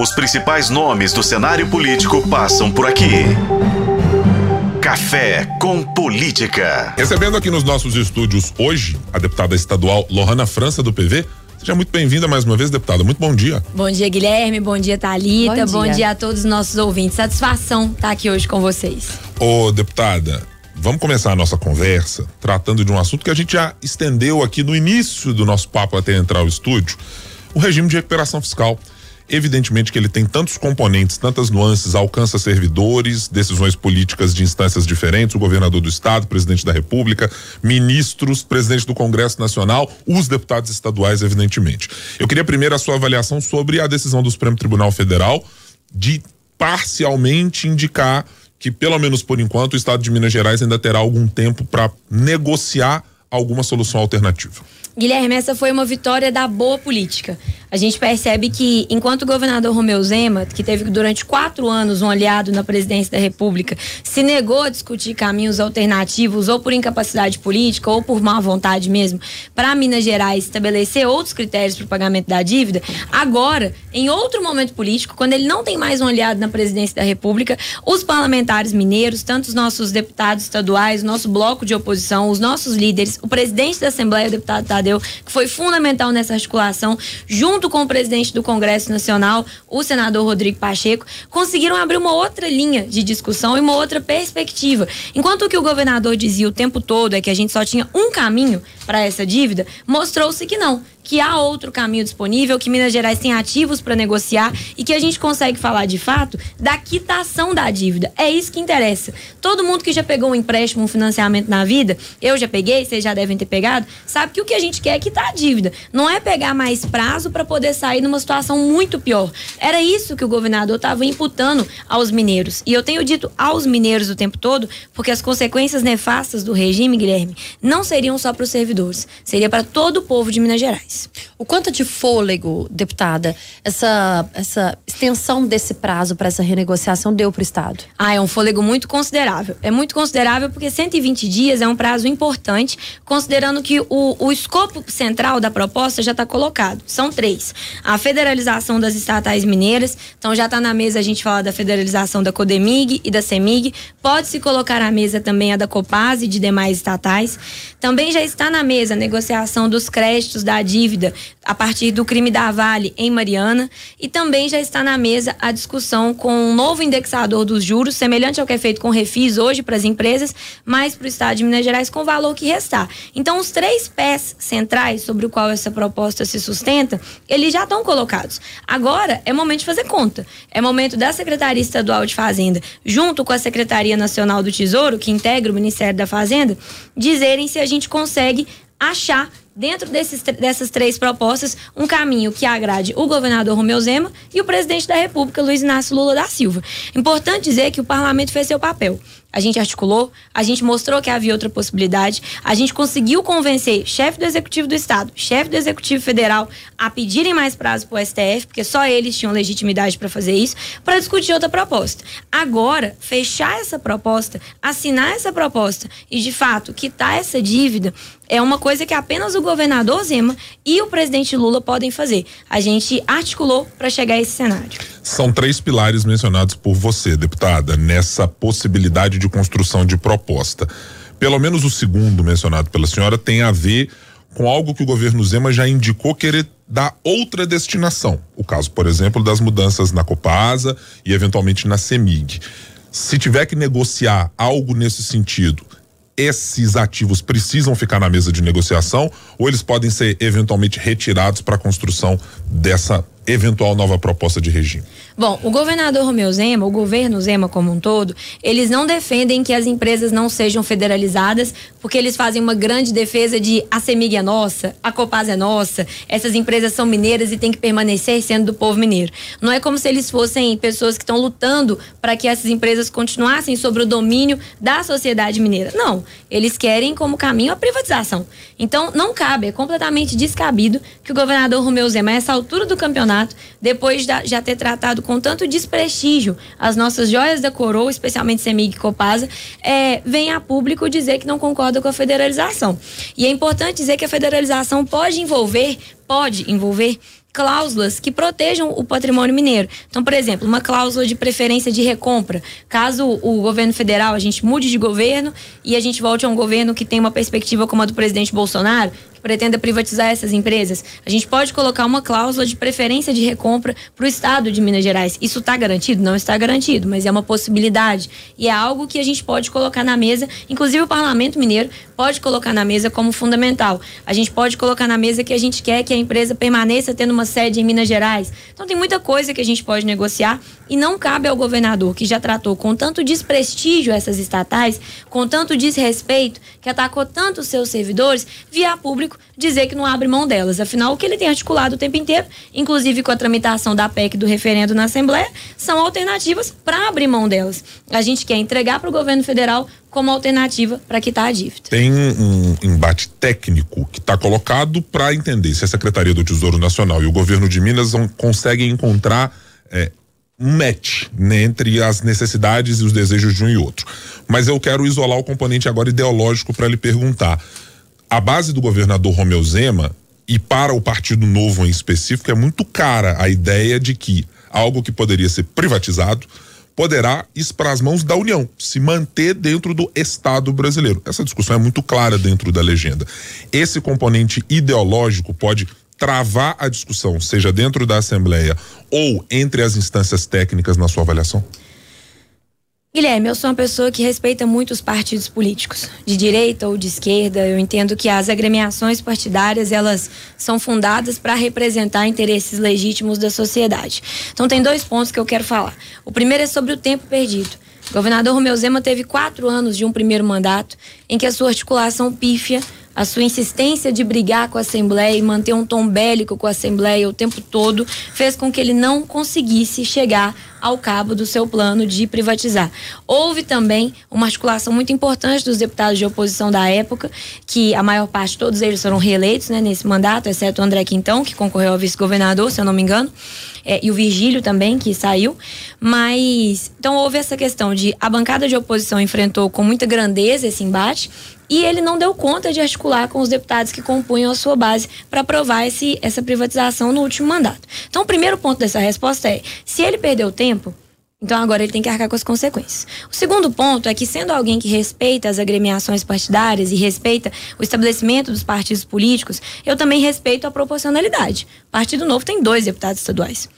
Os principais nomes do cenário político passam por aqui. Café com Política. Recebendo aqui nos nossos estúdios hoje a deputada estadual Lohana França do PV. Seja muito bem-vinda mais uma vez, deputada. Muito bom dia. Bom dia, Guilherme. Bom dia, Thalita. Bom, bom dia. dia. a todos os nossos ouvintes. Satisfação estar aqui hoje com vocês. Ô, deputada, vamos começar a nossa conversa tratando de um assunto que a gente já estendeu aqui no início do nosso papo até entrar ao estúdio: o regime de recuperação fiscal. Evidentemente que ele tem tantos componentes, tantas nuances, alcança servidores, decisões políticas de instâncias diferentes, o governador do estado, presidente da república, ministros, presidente do Congresso Nacional, os deputados estaduais, evidentemente. Eu queria primeiro a sua avaliação sobre a decisão do Supremo Tribunal Federal de parcialmente indicar que, pelo menos por enquanto, o estado de Minas Gerais ainda terá algum tempo para negociar alguma solução alternativa. Guilherme, essa foi uma vitória da boa política. A gente percebe que, enquanto o governador Romeu Zema, que teve durante quatro anos um aliado na presidência da República, se negou a discutir caminhos alternativos, ou por incapacidade política, ou por má vontade mesmo, para Minas Gerais estabelecer outros critérios para o pagamento da dívida, agora, em outro momento político, quando ele não tem mais um aliado na presidência da República, os parlamentares mineiros, tanto os nossos deputados estaduais, o nosso bloco de oposição, os nossos líderes, o presidente da Assembleia, o deputado Tadeu, que foi fundamental nessa articulação, junto com o presidente do Congresso Nacional, o senador Rodrigo Pacheco, conseguiram abrir uma outra linha de discussão e uma outra perspectiva. Enquanto o que o governador dizia o tempo todo é que a gente só tinha um caminho para essa dívida, mostrou-se que não, que há outro caminho disponível, que Minas Gerais tem ativos para negociar e que a gente consegue falar de fato da quitação da dívida. É isso que interessa. Todo mundo que já pegou um empréstimo, um financiamento na vida, eu já peguei, vocês já devem ter pegado, sabe que o que a gente quer é quitar a dívida. Não é pegar mais prazo para poder sair numa situação muito pior. Era isso que o governador estava imputando aos mineiros. E eu tenho dito aos mineiros o tempo todo, porque as consequências nefastas do regime, Guilherme, não seriam só para os servidores, seria para todo o povo de Minas Gerais. O quanto de fôlego, deputada, essa, essa extensão desse prazo para essa renegociação deu para o Estado? Ah, é um fôlego muito considerável. É muito considerável porque 120 dias é um prazo importante, considerando que o, o escopo central da proposta já está colocado. São três: a federalização das estatais mineiras, então já está na mesa a gente falar da federalização da Codemig e da Semig. Pode-se colocar à mesa também a da Copaz e de demais estatais. Também já está na mesa a negociação dos créditos da dívida dívida a partir do crime da Vale em Mariana e também já está na mesa a discussão com um novo indexador dos juros, semelhante ao que é feito com refis hoje para as empresas, mas para o Estado de Minas Gerais com o valor que restar. Então, os três pés centrais sobre o qual essa proposta se sustenta, eles já estão colocados. Agora é momento de fazer conta. É momento da Secretaria Estadual de Fazenda, junto com a Secretaria Nacional do Tesouro, que integra o Ministério da Fazenda, dizerem se a gente consegue achar dentro desses, dessas três propostas, um caminho que agrade o governador Romeu Zema e o presidente da República, Luiz Inácio Lula da Silva. Importante dizer que o parlamento fez seu papel. A gente articulou, a gente mostrou que havia outra possibilidade, a gente conseguiu convencer chefe do Executivo do Estado, chefe do Executivo Federal a pedirem mais prazo para o STF, porque só eles tinham legitimidade para fazer isso, para discutir outra proposta. Agora, fechar essa proposta, assinar essa proposta e, de fato, quitar essa dívida é uma coisa que apenas o governador Zema e o presidente Lula podem fazer. A gente articulou para chegar a esse cenário. São três pilares mencionados por você, deputada, nessa possibilidade de construção de proposta. Pelo menos o segundo mencionado pela senhora tem a ver com algo que o governo Zema já indicou querer dar outra destinação. O caso, por exemplo, das mudanças na Copasa e eventualmente na Semig. Se tiver que negociar algo nesse sentido, esses ativos precisam ficar na mesa de negociação ou eles podem ser eventualmente retirados para a construção dessa eventual nova proposta de regime? Bom, o governador Romeu Zema, o governo Zema como um todo, eles não defendem que as empresas não sejam federalizadas, porque eles fazem uma grande defesa de a Semig é nossa, a Copaz é nossa, essas empresas são mineiras e têm que permanecer sendo do povo mineiro. Não é como se eles fossem pessoas que estão lutando para que essas empresas continuassem sobre o domínio da sociedade mineira. Não, eles querem como caminho a privatização. Então, não cabe, é completamente descabido que o governador Romeu Zema, a essa altura do campeonato, depois de já ter tratado com tanto desprestígio as nossas joias da coroa, especialmente Semig e Copasa, é, vem a público dizer que não concorda com a federalização. E é importante dizer que a federalização pode envolver pode envolver cláusulas que protejam o patrimônio mineiro. Então, por exemplo, uma cláusula de preferência de recompra. Caso o governo federal, a gente mude de governo e a gente volte a um governo que tem uma perspectiva como a do presidente Bolsonaro, pretenda privatizar essas empresas, a gente pode colocar uma cláusula de preferência de recompra para o Estado de Minas Gerais. Isso está garantido? Não está garantido, mas é uma possibilidade. E é algo que a gente pode colocar na mesa, inclusive o Parlamento Mineiro pode colocar na mesa como fundamental. A gente pode colocar na mesa que a gente quer que a empresa permaneça tendo uma sede em Minas Gerais. Então tem muita coisa que a gente pode negociar e não cabe ao governador, que já tratou com tanto desprestígio essas estatais, com tanto desrespeito, que atacou tanto os seus servidores, via público público dizer que não abre mão delas. Afinal, o que ele tem articulado o tempo inteiro, inclusive com a tramitação da PEC do referendo na Assembleia, são alternativas para abrir mão delas. A gente quer entregar para o governo federal como alternativa para quitar a dívida. Tem um embate técnico que está colocado para entender se a Secretaria do Tesouro Nacional e o governo de Minas conseguem encontrar é, um match né, entre as necessidades e os desejos de um e outro. Mas eu quero isolar o componente agora ideológico para lhe perguntar a base do governador Romeu Zema e para o Partido Novo em específico é muito cara a ideia de que algo que poderia ser privatizado poderá ir para as mãos da União, se manter dentro do Estado brasileiro. Essa discussão é muito clara dentro da legenda. Esse componente ideológico pode travar a discussão, seja dentro da Assembleia ou entre as instâncias técnicas na sua avaliação? Guilherme, eu sou uma pessoa que respeita muito os partidos políticos, de direita ou de esquerda. Eu entendo que as agremiações partidárias elas são fundadas para representar interesses legítimos da sociedade. Então tem dois pontos que eu quero falar. O primeiro é sobre o tempo perdido. O governador Romeu Zema teve quatro anos de um primeiro mandato em que a sua articulação pífia a sua insistência de brigar com a Assembleia e manter um tom bélico com a Assembleia o tempo todo fez com que ele não conseguisse chegar ao cabo do seu plano de privatizar. Houve também uma articulação muito importante dos deputados de oposição da época, que a maior parte, todos eles foram reeleitos né, nesse mandato, exceto o André Quintão, que concorreu a vice-governador, se eu não me engano, é, e o Virgílio também, que saiu. Mas, então houve essa questão de a bancada de oposição enfrentou com muita grandeza esse embate e ele não deu conta de articular com os deputados que compunham a sua base para aprovar esse, essa privatização no último mandato. Então, o primeiro ponto dessa resposta é: se ele perdeu tempo, então agora ele tem que arcar com as consequências. O segundo ponto é que, sendo alguém que respeita as agremiações partidárias e respeita o estabelecimento dos partidos políticos, eu também respeito a proporcionalidade. O Partido Novo tem dois deputados estaduais.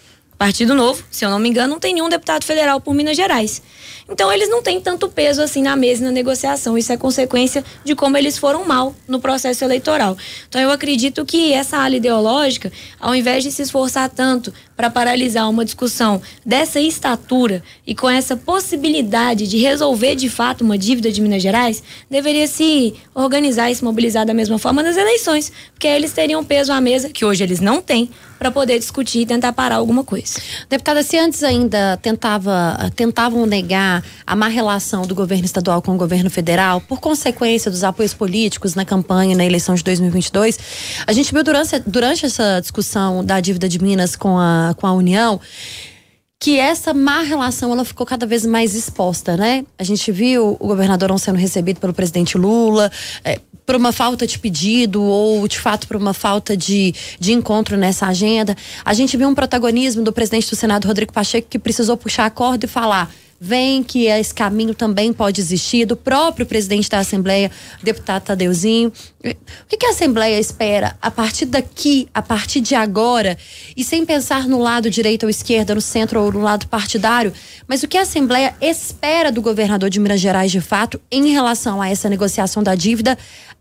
Partido Novo, se eu não me engano, não tem nenhum deputado federal por Minas Gerais. Então eles não têm tanto peso assim na mesa e na negociação. Isso é consequência de como eles foram mal no processo eleitoral. Então eu acredito que essa ala ideológica, ao invés de se esforçar tanto para paralisar uma discussão dessa estatura e com essa possibilidade de resolver de fato uma dívida de Minas Gerais, deveria se organizar e se mobilizar da mesma forma nas eleições, porque aí eles teriam peso à mesa que hoje eles não têm para poder discutir e tentar parar alguma coisa. Deputada, se antes ainda tentava, tentavam negar a má relação do governo estadual com o governo federal, por consequência dos apoios políticos na campanha na eleição de 2022, a gente viu durante, durante essa discussão da dívida de Minas com a, com a União que essa má relação ela ficou cada vez mais exposta, né? A gente viu o governador não sendo recebido pelo presidente Lula, é, por uma falta de pedido ou de fato por uma falta de, de encontro nessa agenda. A gente viu um protagonismo do presidente do Senado, Rodrigo Pacheco, que precisou puxar a corda e falar vem que esse caminho também pode existir, do próprio presidente da Assembleia, deputado Tadeuzinho. O que, a Assembleia espera a partir daqui, a partir de agora, e sem pensar no lado direita ou esquerda, no centro ou no lado partidário, mas o que a Assembleia espera do governador de Minas Gerais de fato em relação a essa negociação da dívida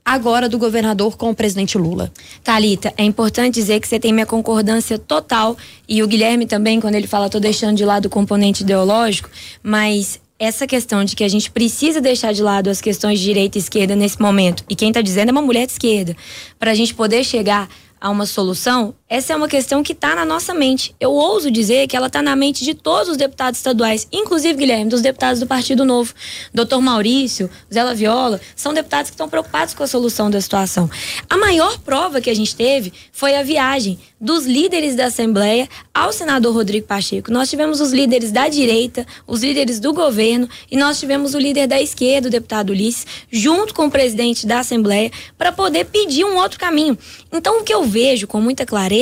agora do governador com o presidente Lula. Talita, é importante dizer que você tem minha concordância total e o Guilherme também quando ele fala tô deixando de lado o componente ideológico, mas essa questão de que a gente precisa deixar de lado as questões de direita e esquerda nesse momento, e quem está dizendo é uma mulher de esquerda, para a gente poder chegar a uma solução, essa é uma questão que está na nossa mente. Eu ouso dizer que ela está na mente de todos os deputados estaduais, inclusive, Guilherme, dos deputados do Partido Novo. Doutor Maurício, Zé Viola, são deputados que estão preocupados com a solução da situação. A maior prova que a gente teve foi a viagem dos líderes da Assembleia ao senador Rodrigo Pacheco. Nós tivemos os líderes da direita, os líderes do governo e nós tivemos o líder da esquerda, o deputado Ulisses, junto com o presidente da Assembleia, para poder pedir um outro caminho. Então, o que eu vejo com muita clareza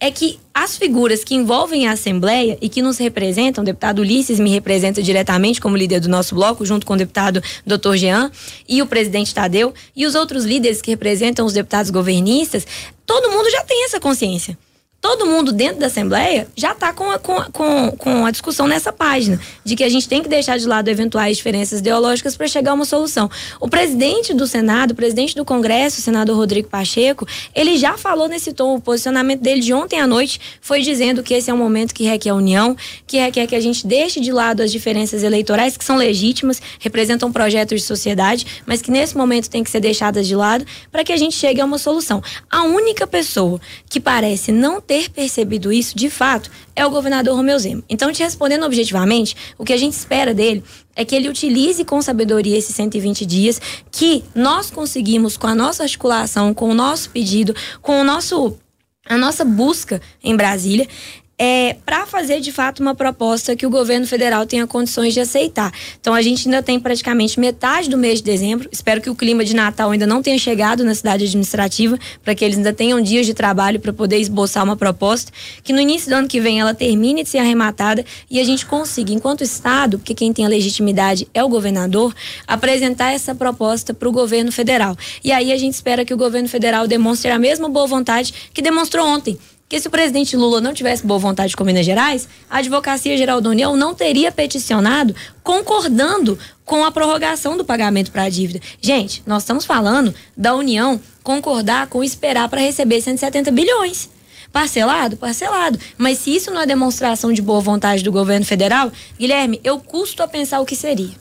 é que as figuras que envolvem a Assembleia e que nos representam, o deputado Ulisses me representa diretamente como líder do nosso bloco, junto com o deputado Dr. Jean e o presidente Tadeu, e os outros líderes que representam os deputados governistas, todo mundo já tem essa consciência todo mundo dentro da Assembleia já está com a, com, com, com a discussão nessa página, de que a gente tem que deixar de lado eventuais diferenças ideológicas para chegar a uma solução. O presidente do Senado, o presidente do Congresso, o senador Rodrigo Pacheco, ele já falou nesse tom, o posicionamento dele de ontem à noite foi dizendo que esse é um momento que requer união, que requer que a gente deixe de lado as diferenças eleitorais, que são legítimas, representam projetos de sociedade, mas que nesse momento tem que ser deixadas de lado para que a gente chegue a uma solução. A única pessoa que parece não ter percebido isso de fato é o governador Romeu Zema. Então, te respondendo objetivamente, o que a gente espera dele é que ele utilize com sabedoria esses 120 dias que nós conseguimos com a nossa articulação, com o nosso pedido, com o nosso a nossa busca em Brasília é, para fazer de fato uma proposta que o governo federal tenha condições de aceitar. Então a gente ainda tem praticamente metade do mês de dezembro. Espero que o clima de Natal ainda não tenha chegado na cidade administrativa, para que eles ainda tenham dias de trabalho para poder esboçar uma proposta, que no início do ano que vem ela termine de ser arrematada e a gente consiga, enquanto Estado, porque quem tem a legitimidade é o governador, apresentar essa proposta para o governo federal. E aí a gente espera que o governo federal demonstre a mesma boa vontade que demonstrou ontem que se o presidente Lula não tivesse boa vontade com Minas Gerais, a Advocacia Geral da União não teria peticionado concordando com a prorrogação do pagamento para a dívida. Gente, nós estamos falando da União concordar com esperar para receber 170 bilhões. Parcelado? Parcelado. Mas se isso não é demonstração de boa vontade do governo federal, Guilherme, eu custo a pensar o que seria.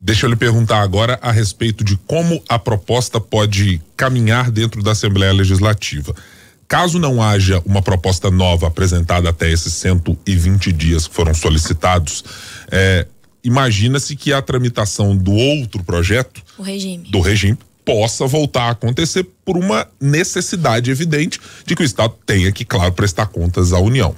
Deixa eu lhe perguntar agora a respeito de como a proposta pode caminhar dentro da Assembleia Legislativa. Caso não haja uma proposta nova apresentada até esses 120 dias que foram solicitados, é, imagina-se que a tramitação do outro projeto, regime. do regime, possa voltar a acontecer por uma necessidade evidente de que o Estado tenha que, claro, prestar contas à União.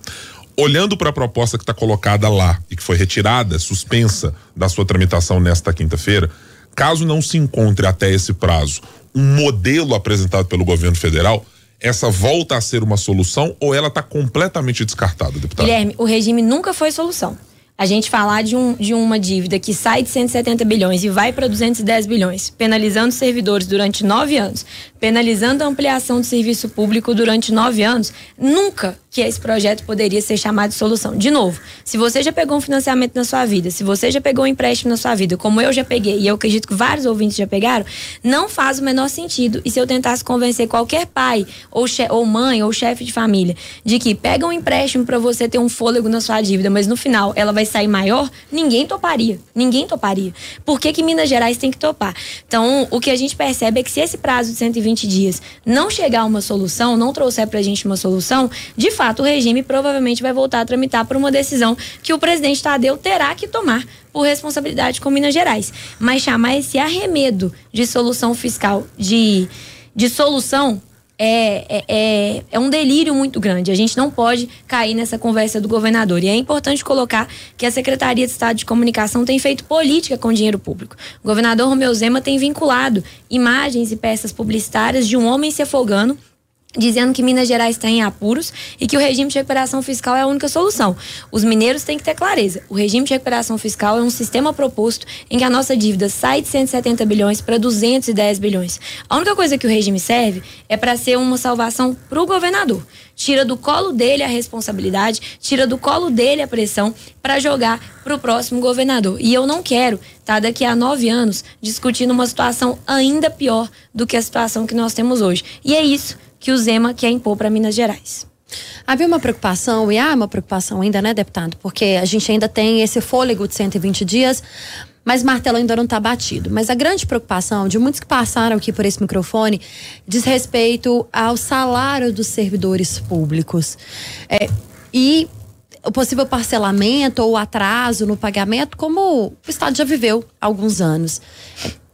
Olhando para a proposta que está colocada lá e que foi retirada, suspensa da sua tramitação nesta quinta-feira, caso não se encontre até esse prazo um modelo apresentado pelo governo federal, essa volta a ser uma solução ou ela está completamente descartada, deputado? Guilherme, o regime nunca foi solução. A gente falar de, um, de uma dívida que sai de 170 bilhões e vai para 210 bilhões, penalizando servidores durante nove anos, penalizando a ampliação do serviço público durante nove anos, nunca que esse projeto poderia ser chamado de solução. De novo, se você já pegou um financiamento na sua vida, se você já pegou um empréstimo na sua vida, como eu já peguei, e eu acredito que vários ouvintes já pegaram, não faz o menor sentido. E se eu tentasse convencer qualquer pai, ou, ou mãe, ou chefe de família, de que pega um empréstimo para você ter um fôlego na sua dívida, mas no final ela vai sair maior, ninguém toparia. Ninguém toparia. Por que, que Minas Gerais tem que topar? Então, o que a gente percebe é que se esse prazo de 120 dias não chegar a uma solução, não trouxer pra gente uma solução, de fato, o regime provavelmente vai voltar a tramitar por uma decisão que o presidente Tadeu terá que tomar por responsabilidade com Minas Gerais. Mas chamar esse arremedo de solução fiscal, de, de solução, é, é, é, é, um delírio muito grande. A gente não pode cair nessa conversa do governador. E é importante colocar que a Secretaria de Estado de Comunicação tem feito política com dinheiro público. O governador Romeu Zema tem vinculado imagens e peças publicitárias de um homem se afogando dizendo que Minas Gerais está em apuros e que o regime de recuperação fiscal é a única solução. Os mineiros têm que ter clareza. O regime de recuperação fiscal é um sistema proposto em que a nossa dívida sai de 170 bilhões para 210 bilhões. A única coisa que o regime serve é para ser uma salvação para o governador. Tira do colo dele a responsabilidade, tira do colo dele a pressão para jogar para o próximo governador. E eu não quero estar tá, daqui a nove anos discutindo uma situação ainda pior do que a situação que nós temos hoje. E é isso que o Zema quer impor para Minas Gerais. Havia uma preocupação, e há uma preocupação ainda, né, deputado? Porque a gente ainda tem esse fôlego de 120 dias, mas martelo ainda não está batido. Mas a grande preocupação de muitos que passaram aqui por esse microfone diz respeito ao salário dos servidores públicos. É, e o possível parcelamento ou atraso no pagamento, como o Estado já viveu há alguns anos.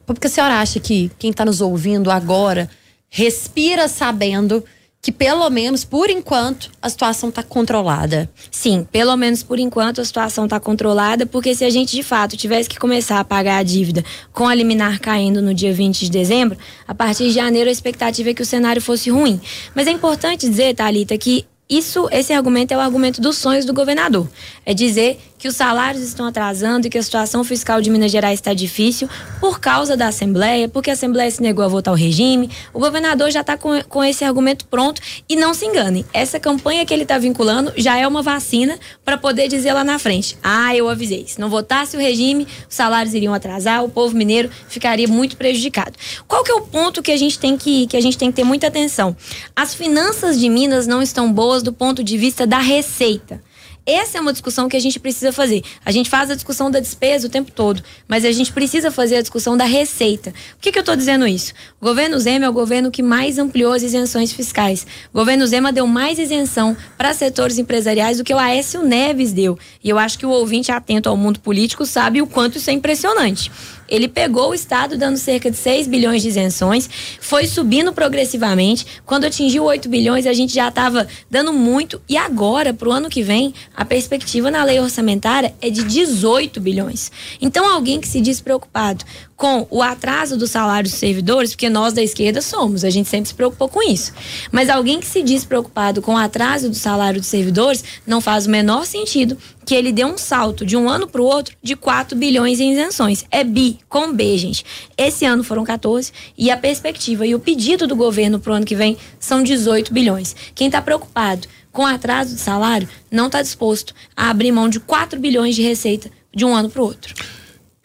Porque a senhora acha que quem está nos ouvindo agora respira sabendo que pelo menos por enquanto a situação está controlada. Sim, pelo menos por enquanto a situação está controlada, porque se a gente de fato tivesse que começar a pagar a dívida com a liminar caindo no dia 20 de dezembro, a partir de janeiro a expectativa é que o cenário fosse ruim. Mas é importante dizer, Thalita, que isso, esse argumento é o argumento dos sonhos do governador. É dizer que os salários estão atrasando e que a situação fiscal de Minas Gerais está difícil por causa da Assembleia, porque a Assembleia se negou a votar o regime. O governador já está com, com esse argumento pronto e não se engane, essa campanha que ele está vinculando já é uma vacina para poder dizer lá na frente: ah, eu avisei, se não votasse o regime, os salários iriam atrasar, o povo mineiro ficaria muito prejudicado. Qual que é o ponto que a gente tem que, que a gente tem que ter muita atenção? As finanças de Minas não estão boas do ponto de vista da receita. Essa é uma discussão que a gente precisa fazer. A gente faz a discussão da despesa o tempo todo, mas a gente precisa fazer a discussão da receita. Por que, que eu estou dizendo isso? O governo Zema é o governo que mais ampliou as isenções fiscais. O governo Zema deu mais isenção para setores empresariais do que o Aécio Neves deu. E eu acho que o ouvinte atento ao mundo político sabe o quanto isso é impressionante. Ele pegou o Estado dando cerca de 6 bilhões de isenções, foi subindo progressivamente. Quando atingiu 8 bilhões, a gente já estava dando muito. E agora, para o ano que vem, a perspectiva na lei orçamentária é de 18 bilhões. Então, alguém que se diz preocupado com o atraso do salário dos servidores, porque nós da esquerda somos, a gente sempre se preocupou com isso. Mas alguém que se diz preocupado com o atraso do salário dos servidores, não faz o menor sentido que ele dê um salto de um ano para o outro de 4 bilhões em isenções. É bi, com B, gente. Esse ano foram 14 e a perspectiva e o pedido do governo para o ano que vem são 18 bilhões. Quem está preocupado com o atraso de salário não está disposto a abrir mão de 4 bilhões de receita de um ano para o outro.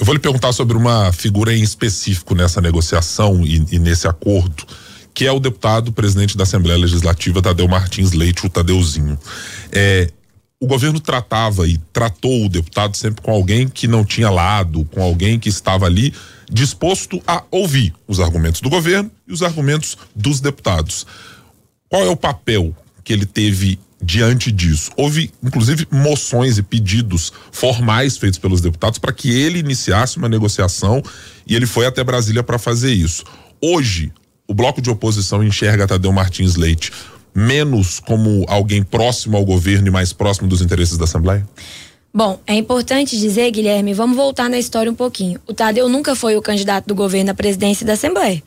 Eu vou lhe perguntar sobre uma figura em específico nessa negociação e, e nesse acordo, que é o deputado presidente da Assembleia Legislativa, Tadeu Martins Leite, o Tadeuzinho. É, o governo tratava e tratou o deputado sempre com alguém que não tinha lado, com alguém que estava ali disposto a ouvir os argumentos do governo e os argumentos dos deputados. Qual é o papel que ele teve diante disso. Houve, inclusive, moções e pedidos formais feitos pelos deputados para que ele iniciasse uma negociação e ele foi até Brasília para fazer isso. Hoje, o bloco de oposição enxerga Tadeu Martins Leite menos como alguém próximo ao governo e mais próximo dos interesses da Assembleia? Bom, é importante dizer, Guilherme, vamos voltar na história um pouquinho. O Tadeu nunca foi o candidato do governo à presidência da Assembleia.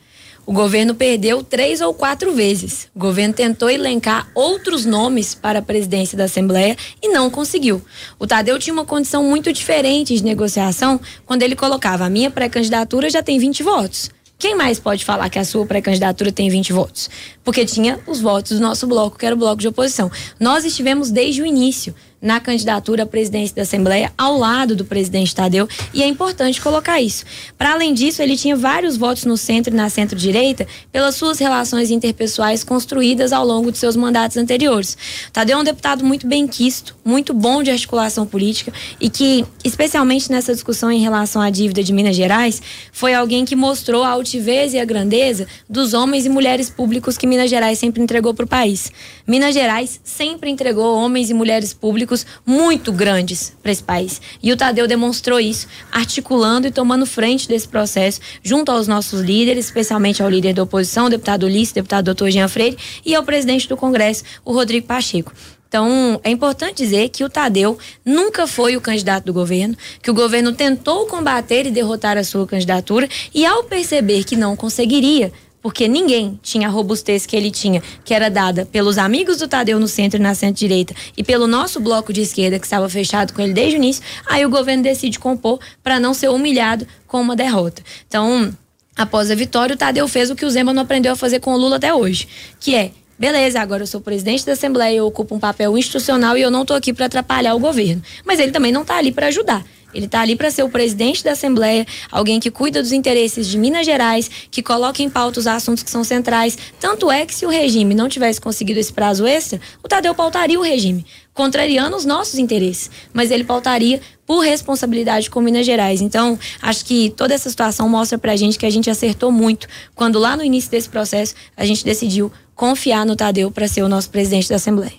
O governo perdeu três ou quatro vezes. O governo tentou elencar outros nomes para a presidência da Assembleia e não conseguiu. O Tadeu tinha uma condição muito diferente de negociação quando ele colocava: a minha pré-candidatura já tem 20 votos. Quem mais pode falar que a sua pré-candidatura tem 20 votos? Porque tinha os votos do nosso bloco, que era o bloco de oposição. Nós estivemos desde o início na candidatura à presidência da Assembleia ao lado do presidente Tadeu e é importante colocar isso. Para além disso, ele tinha vários votos no centro e na centro-direita pelas suas relações interpessoais construídas ao longo de seus mandatos anteriores. Tadeu é um deputado muito bem quisto, muito bom de articulação política e que, especialmente nessa discussão em relação à dívida de Minas Gerais, foi alguém que mostrou a altivez e a grandeza dos homens e mulheres públicos que Minas Gerais sempre entregou para o país. Minas Gerais sempre entregou homens e mulheres públicos muito grandes para esse país. E o Tadeu demonstrou isso, articulando e tomando frente desse processo, junto aos nossos líderes, especialmente ao líder da oposição, o deputado Ulisses, deputado doutor Jean Freire, e ao presidente do Congresso, o Rodrigo Pacheco. Então, é importante dizer que o Tadeu nunca foi o candidato do governo, que o governo tentou combater e derrotar a sua candidatura e, ao perceber que não conseguiria, porque ninguém tinha a robustez que ele tinha, que era dada pelos amigos do Tadeu no centro e na centro-direita e pelo nosso bloco de esquerda, que estava fechado com ele desde o início, aí o governo decide compor para não ser humilhado com uma derrota. Então, após a vitória, o Tadeu fez o que o Zema não aprendeu a fazer com o Lula até hoje, que é Beleza, agora eu sou presidente da Assembleia, eu ocupo um papel institucional e eu não estou aqui para atrapalhar o governo. Mas ele também não está ali para ajudar. Ele está ali para ser o presidente da Assembleia, alguém que cuida dos interesses de Minas Gerais, que coloca em pauta os assuntos que são centrais. Tanto é que se o regime não tivesse conseguido esse prazo extra, o Tadeu pautaria o regime, contrariando os nossos interesses. Mas ele pautaria por responsabilidade com Minas Gerais. Então, acho que toda essa situação mostra para a gente que a gente acertou muito quando lá no início desse processo a gente decidiu confiar no Tadeu para ser o nosso presidente da Assembleia.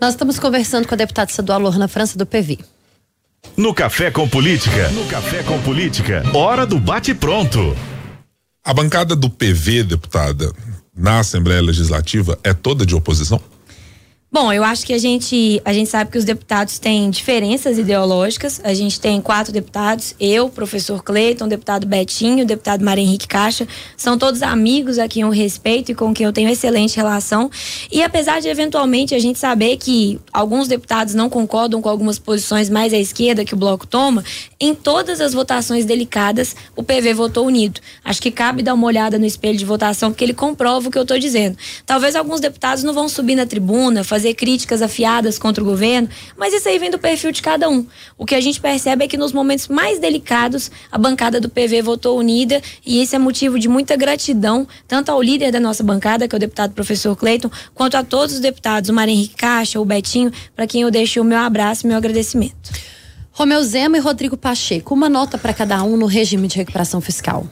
Nós estamos conversando com a deputada estadual Lorna França do PV. No Café com Política. No Café com Política. Hora do bate-pronto. A bancada do PV, deputada, na Assembleia Legislativa é toda de oposição? Bom, eu acho que a gente, a gente sabe que os deputados têm diferenças ideológicas. A gente tem quatro deputados, eu, professor Cleiton, deputado Betinho, deputado Maria Henrique Caixa, são todos amigos a quem eu respeito e com quem eu tenho excelente relação. E apesar de eventualmente a gente saber que alguns deputados não concordam com algumas posições mais à esquerda que o bloco toma, em todas as votações delicadas o PV votou unido. Acho que cabe dar uma olhada no espelho de votação porque ele comprova o que eu estou dizendo. Talvez alguns deputados não vão subir na tribuna, fazer fazer críticas afiadas contra o governo, mas isso aí vem do perfil de cada um. O que a gente percebe é que nos momentos mais delicados, a bancada do PV votou unida e isso é motivo de muita gratidão, tanto ao líder da nossa bancada, que é o deputado professor Cleiton, quanto a todos os deputados, o Maria Henrique Caixa, o Betinho, para quem eu deixo o meu abraço e meu agradecimento. Romeu Zema e Rodrigo Pacheco, uma nota para cada um no regime de recuperação fiscal.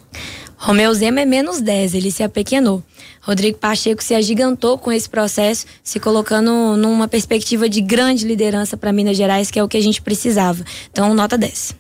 Romeu Zema é menos 10, ele se apequenou. Rodrigo Pacheco se agigantou com esse processo, se colocando numa perspectiva de grande liderança para Minas Gerais, que é o que a gente precisava. Então, nota 10.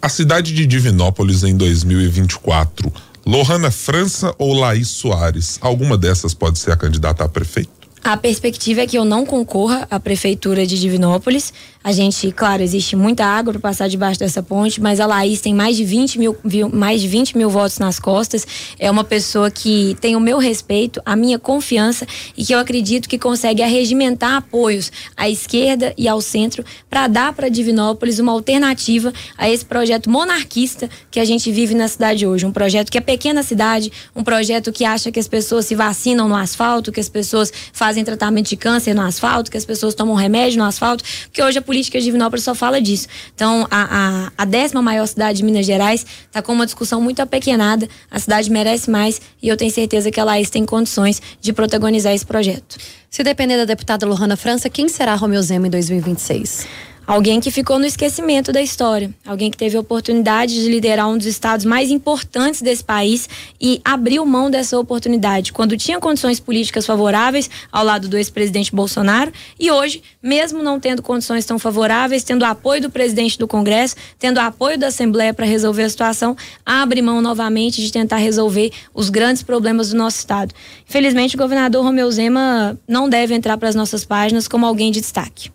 A cidade de Divinópolis em 2024, Lohana França ou Laís Soares? Alguma dessas pode ser a candidata a prefeito? A perspectiva é que eu não concorra à prefeitura de Divinópolis. A gente, claro, existe muita água para passar debaixo dessa ponte, mas a Laís tem mais de 20 mil, mais de 20 mil votos nas costas. É uma pessoa que tem o meu respeito, a minha confiança e que eu acredito que consegue arregimentar apoios à esquerda e ao centro para dar para Divinópolis uma alternativa a esse projeto monarquista que a gente vive na cidade hoje. Um projeto que é pequena cidade, um projeto que acha que as pessoas se vacinam no asfalto, que as pessoas fazem tratamento de câncer no asfalto, que as pessoas tomam remédio no asfalto, porque hoje a política de Divinópolis só fala disso. Então, a, a, a décima maior cidade de Minas Gerais está com uma discussão muito apequenada. A cidade merece mais e eu tenho certeza que a Laís tem condições de protagonizar esse projeto. Se depender da deputada Lohana França, quem será Romeu Zema em 2026? Alguém que ficou no esquecimento da história, alguém que teve a oportunidade de liderar um dos estados mais importantes desse país e abriu mão dessa oportunidade quando tinha condições políticas favoráveis ao lado do ex-presidente Bolsonaro e hoje, mesmo não tendo condições tão favoráveis, tendo apoio do presidente do Congresso, tendo apoio da Assembleia para resolver a situação, abre mão novamente de tentar resolver os grandes problemas do nosso estado. Infelizmente, o governador Romeu Zema não deve entrar para as nossas páginas como alguém de destaque.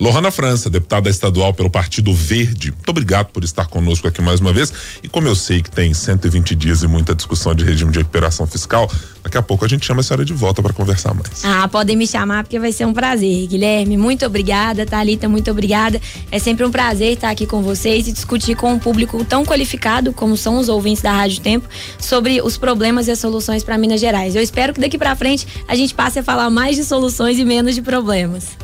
Lohana França, deputada estadual pelo Partido Verde, muito obrigado por estar conosco aqui mais uma vez. E como eu sei que tem 120 dias e muita discussão de regime de recuperação fiscal, daqui a pouco a gente chama a senhora de volta para conversar mais. Ah, podem me chamar porque vai ser um prazer. Guilherme, muito obrigada. Thalita, muito obrigada. É sempre um prazer estar aqui com vocês e discutir com um público tão qualificado como são os ouvintes da Rádio Tempo sobre os problemas e as soluções para Minas Gerais. Eu espero que daqui para frente a gente passe a falar mais de soluções e menos de problemas.